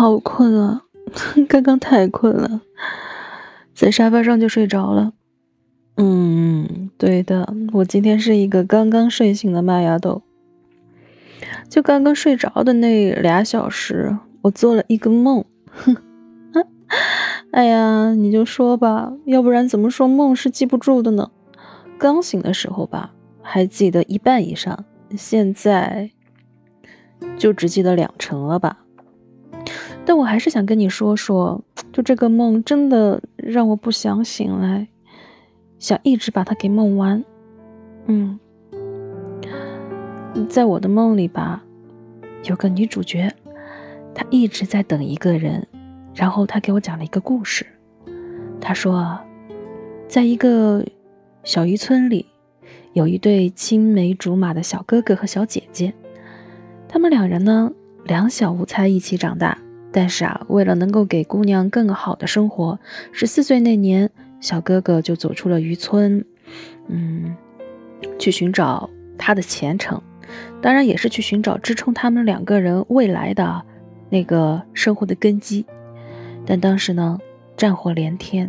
好困啊，刚刚太困了，在沙发上就睡着了。嗯，对的，我今天是一个刚刚睡醒的麦芽豆。就刚刚睡着的那俩小时，我做了一个梦。哼，哎呀，你就说吧，要不然怎么说梦是记不住的呢？刚醒的时候吧，还记得一半以上，现在就只记得两成了吧。但我还是想跟你说说，就这个梦真的让我不想醒来，想一直把它给梦完。嗯，在我的梦里吧，有个女主角，她一直在等一个人，然后她给我讲了一个故事。她说，在一个小渔村里，有一对青梅竹马的小哥哥和小姐姐，他们两人呢，两小无猜，一起长大。但是啊，为了能够给姑娘更好的生活，十四岁那年，小哥哥就走出了渔村，嗯，去寻找他的前程，当然也是去寻找支撑他们两个人未来的那个生活的根基。但当时呢，战火连天，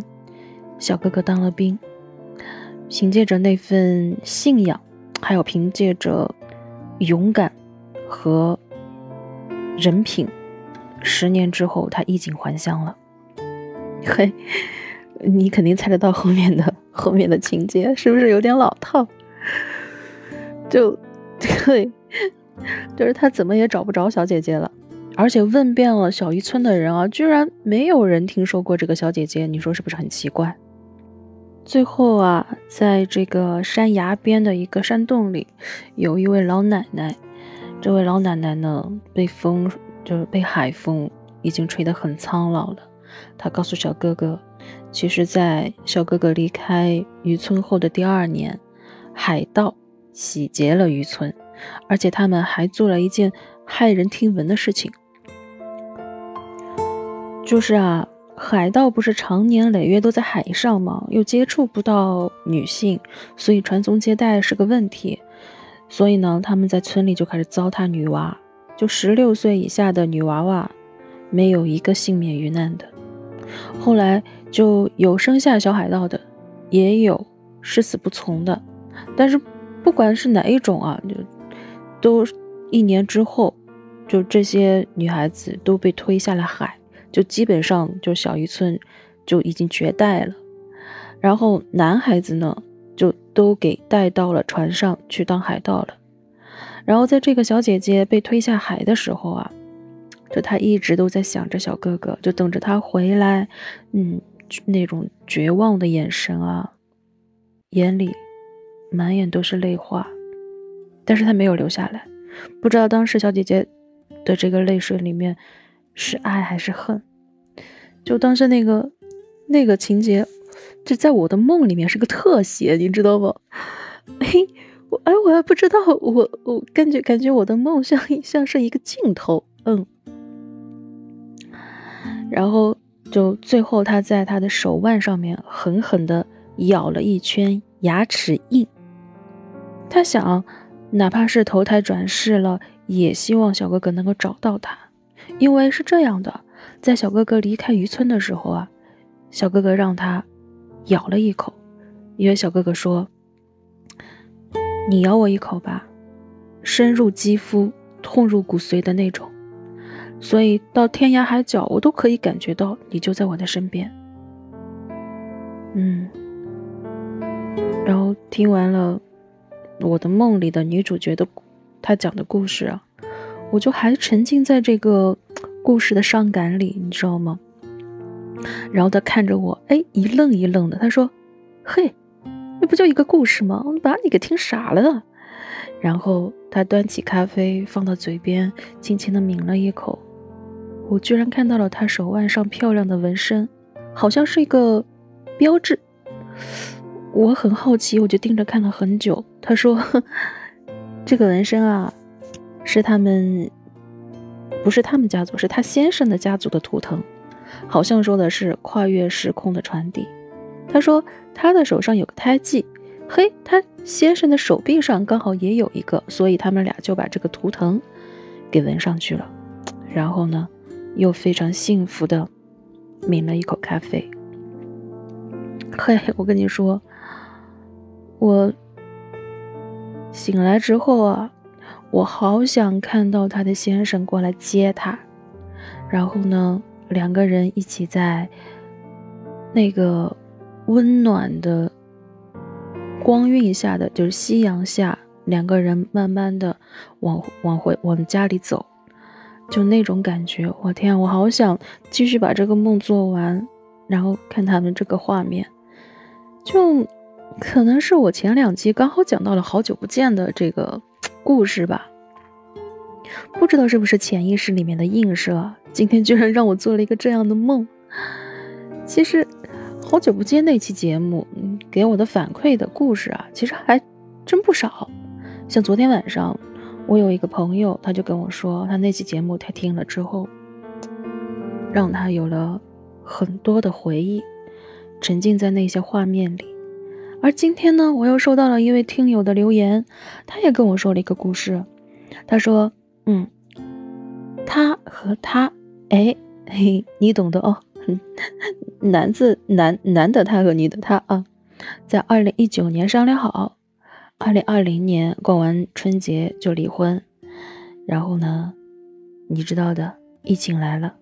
小哥哥当了兵，凭借着那份信仰，还有凭借着勇敢和人品。十年之后，他衣锦还乡了。嘿，你肯定猜得到后面的后面的情节，是不是有点老套？就 对，就是他怎么也找不着小姐姐了，而且问遍了小渔村的人啊，居然没有人听说过这个小姐姐。你说是不是很奇怪？最后啊，在这个山崖边的一个山洞里，有一位老奶奶。这位老奶奶呢，被风。就是被海风已经吹得很苍老了。他告诉小哥哥，其实，在小哥哥离开渔村后的第二年，海盗洗劫了渔村，而且他们还做了一件骇人听闻的事情，就是啊，海盗不是常年累月都在海上吗？又接触不到女性，所以传宗接代是个问题。所以呢，他们在村里就开始糟蹋女娃。就十六岁以下的女娃娃，没有一个幸免于难的。后来就有生下小海盗的，也有誓死不从的。但是不管是哪一种啊，就都一年之后，就这些女孩子都被推下了海，就基本上就小渔村就已经绝代了。然后男孩子呢，就都给带到了船上去当海盗了。然后在这个小姐姐被推下海的时候啊，就她一直都在想着小哥哥，就等着他回来。嗯，那种绝望的眼神啊，眼里满眼都是泪花，但是她没有留下来。不知道当时小姐姐的这个泪水里面是爱还是恨。就当时那个那个情节，就在我的梦里面是个特写，你知道吗？嘿。我哎，我还不知道，我我感觉感觉我的梦像像是一个镜头，嗯，然后就最后他在他的手腕上面狠狠的咬了一圈牙齿印，他想，哪怕是投胎转世了，也希望小哥哥能够找到他，因为是这样的，在小哥哥离开渔村的时候啊，小哥哥让他咬了一口，因为小哥哥说。你咬我一口吧，深入肌肤、痛入骨髓的那种，所以到天涯海角，我都可以感觉到你就在我的身边。嗯，然后听完了我的梦里的女主角的她讲的故事啊，我就还沉浸在这个故事的伤感里，你知道吗？然后他看着我，哎，一愣一愣的，他说：“嘿。”那不就一个故事吗？把你给听傻了。然后他端起咖啡放到嘴边，轻轻的抿了一口。我居然看到了他手腕上漂亮的纹身，好像是一个标志。我很好奇，我就盯着看了很久。他说：“ 这个纹身啊，是他们，不是他们家族，是他先生的家族的图腾，好像说的是跨越时空的传递。”他说他的手上有个胎记，嘿，他先生的手臂上刚好也有一个，所以他们俩就把这个图腾给纹上去了。然后呢，又非常幸福的抿了一口咖啡。嘿，我跟你说，我醒来之后啊，我好想看到他的先生过来接他，然后呢，两个人一起在那个温暖的光晕下的，就是夕阳下，两个人慢慢的往往回往家里走，就那种感觉，我天，我好想继续把这个梦做完，然后看他们这个画面。就可能是我前两集刚好讲到了好久不见的这个故事吧，不知道是不是潜意识里面的映射，今天居然让我做了一个这样的梦。其实好久不见那期节目，给我的反馈的故事啊，其实还真不少。像昨天晚上，我有一个朋友，他就跟我说，他那期节目他听了之后，让他有了很多的回忆。沉浸在那些画面里，而今天呢，我又收到了一位听友的留言，他也跟我说了一个故事。他说：“嗯，他和他，哎嘿，你懂的哦，男字男男的他和女的他啊，在二零一九年商量好，二零二零年过完春节就离婚。然后呢，你知道的，疫情来了，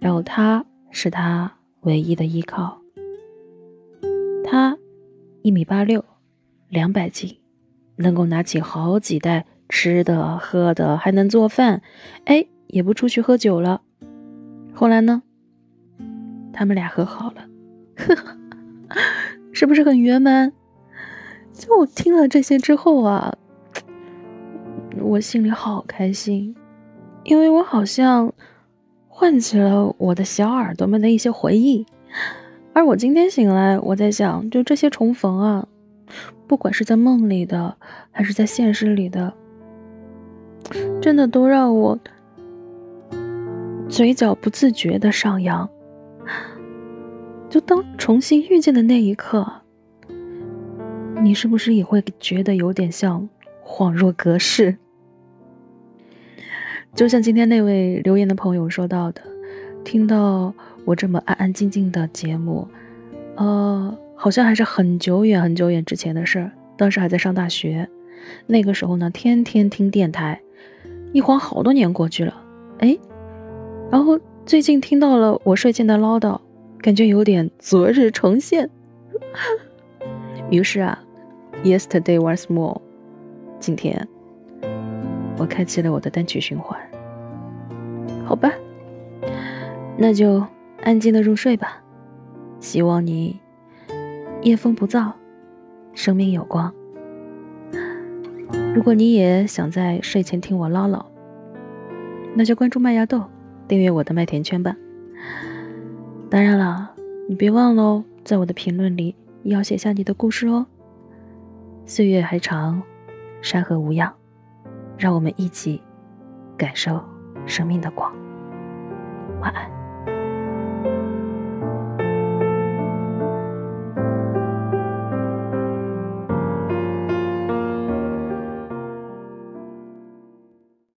然后他是他。”唯一的依靠。他一米八六，两百斤，能够拿起好几袋吃的喝的，还能做饭，哎，也不出去喝酒了。后来呢，他们俩和好了，是不是很圆满？就听了这些之后啊，我心里好开心，因为我好像。唤起了我的小耳朵们的一些回忆，而我今天醒来，我在想，就这些重逢啊，不管是在梦里的，还是在现实里的，真的都让我嘴角不自觉的上扬。就当重新遇见的那一刻，你是不是也会觉得有点像恍若隔世？就像今天那位留言的朋友说到的，听到我这么安安静静的节目，呃，好像还是很久远很久远之前的事儿。当时还在上大学，那个时候呢，天天听电台，一晃好多年过去了，哎，然后最近听到了我睡前的唠叨，感觉有点昨日重现。于是啊，Yesterday was more，今天。我开启了我的单曲循环，好吧，那就安静的入睡吧。希望你夜风不燥，生命有光。如果你也想在睡前听我唠唠，那就关注麦芽豆，订阅我的麦田圈吧。当然了，你别忘了哦，在我的评论里也要写下你的故事哦。岁月还长，山河无恙。让我们一起感受生命的光。晚安。